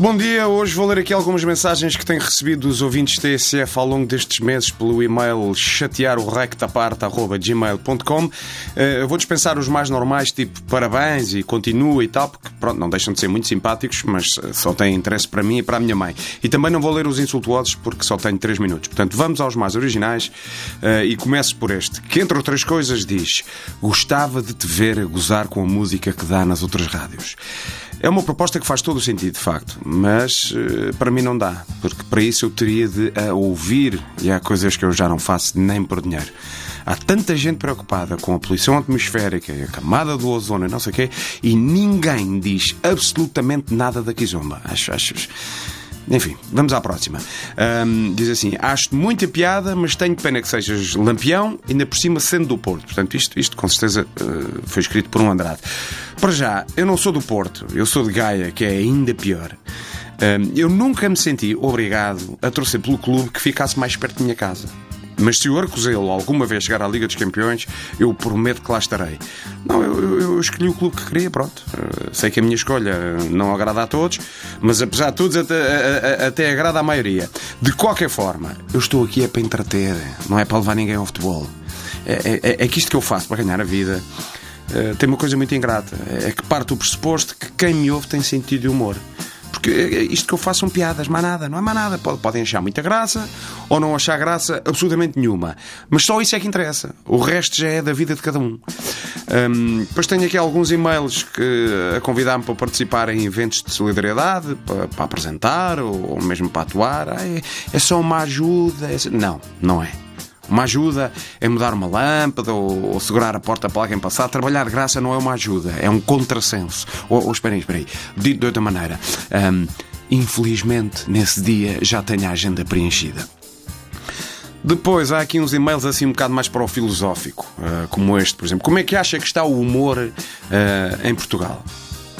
Bom dia, hoje vou ler aqui algumas mensagens que tenho recebido dos ouvintes TSF ao longo destes meses pelo e-mail chatearorectaparte.gmail.com uh, Vou dispensar os mais normais, tipo parabéns e continua e tal, porque pronto, não deixam de ser muito simpáticos, mas eh, só têm interesse para mim e para a minha mãe. E também não vou ler os insultuosos porque só tenho 3 minutos. Portanto, vamos aos mais originais uh, e começo por este, que entre outras coisas diz Gostava de te ver a gozar com a música que dá nas outras rádios. É uma proposta que faz todo o sentido, de facto, mas uh, para mim não dá, porque para isso eu teria de a ouvir e há coisas que eu já não faço nem por dinheiro. Há tanta gente preocupada com a poluição atmosférica e a camada do ozono e não sei o quê, e ninguém diz absolutamente nada da Kizomba. Acho, acho. Enfim, vamos à próxima. Um, diz assim: Acho muita piada, mas tenho pena que sejas lampião, ainda por cima sendo do Porto. Portanto, isto, isto com certeza uh, foi escrito por um Andrade. Para já, eu não sou do Porto, eu sou de Gaia, que é ainda pior. Um, eu nunca me senti obrigado a torcer pelo clube que ficasse mais perto da minha casa. Mas se o Arcozelo alguma vez chegar à Liga dos Campeões, eu prometo que lá estarei. Não, eu, eu escolhi o clube que queria, pronto. Uh, sei que a minha escolha não agrada a todos, mas apesar de todos, até, até agrada à maioria. De qualquer forma, eu estou aqui é para entreter, não é para levar ninguém ao futebol. É, é, é que isto que eu faço para ganhar a vida. Uh, tem uma coisa muito ingrata: é que parte do pressuposto que quem me ouve tem sentido de humor. Porque isto que eu faço são piadas, mais nada, não é mais nada. Podem achar muita graça ou não achar graça absolutamente nenhuma. Mas só isso é que interessa. O resto já é da vida de cada um. um depois tenho aqui alguns e-mails que a convidar-me para participar em eventos de solidariedade, para, para apresentar ou, ou, mesmo para atuar. Ah, é, é só uma ajuda. É... Não, não é. Uma ajuda é mudar uma lâmpada ou, ou, segurar a porta para alguém passar. Trabalhar de graça não é uma ajuda, é um contrassenso. Ou, ou esperem, esperem. Dito de outra maneira, um, infelizmente nesse dia já tenho a agenda preenchida. Depois há aqui uns e-mails assim um bocado mais para o filosófico, uh, como este, por exemplo. Como é que acha que está o humor uh, em Portugal?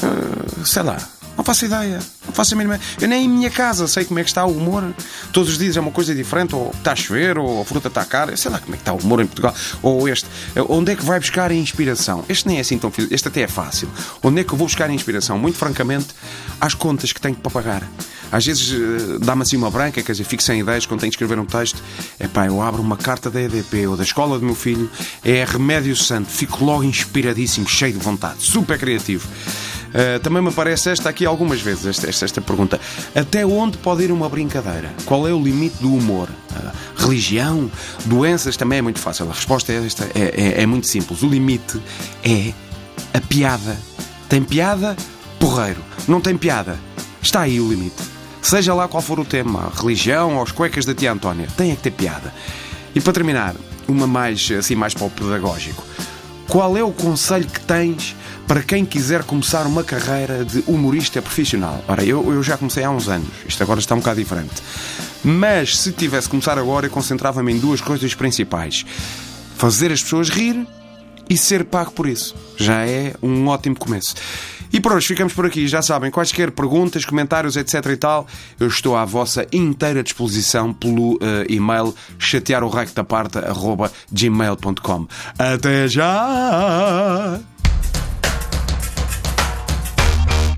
Uh, sei lá, não faço ideia. Não faço a mínima. Eu nem em minha casa sei como é que está o humor. Todos os dias é uma coisa diferente, ou está a chover, ou a fruta está cara. Sei lá como é que está o humor em Portugal. Ou este. Onde é que vai buscar a inspiração? Este nem é assim tão Este até é fácil. Onde é que eu vou buscar a inspiração? Muito francamente, às contas que tenho para pagar. Às vezes eh, dá-me assim uma branca, quer dizer, fico sem ideias quando tenho que escrever um texto. É pá, eu abro uma carta da EDP ou da escola do meu filho, é remédio santo, fico logo inspiradíssimo, cheio de vontade, super criativo. Uh, também me aparece esta aqui algumas vezes, esta, esta, esta, pergunta. Até onde pode ir uma brincadeira? Qual é o limite do humor? Uh, religião? Doenças? Também é muito fácil. A resposta é esta é, é, é muito simples. O limite é a piada. Tem piada? Porreiro. Não tem piada? Está aí o limite. Seja lá qual for o tema, religião ou as cuecas da tia Antónia, tem é que ter piada. E para terminar, uma mais assim mais para o pedagógico. Qual é o conselho que tens para quem quiser começar uma carreira de humorista profissional. Ora, eu, eu já comecei há uns anos, isto agora está um bocado diferente. Mas se tivesse que começar agora, eu concentrava-me em duas coisas principais: fazer as pessoas rir e ser pago por isso. Já é um ótimo começo. E por hoje ficamos por aqui. Já sabem, quaisquer perguntas, comentários, etc e tal, eu estou à vossa inteira disposição pelo uh, e-mail chatearorectaparta.gmail.com. Até já!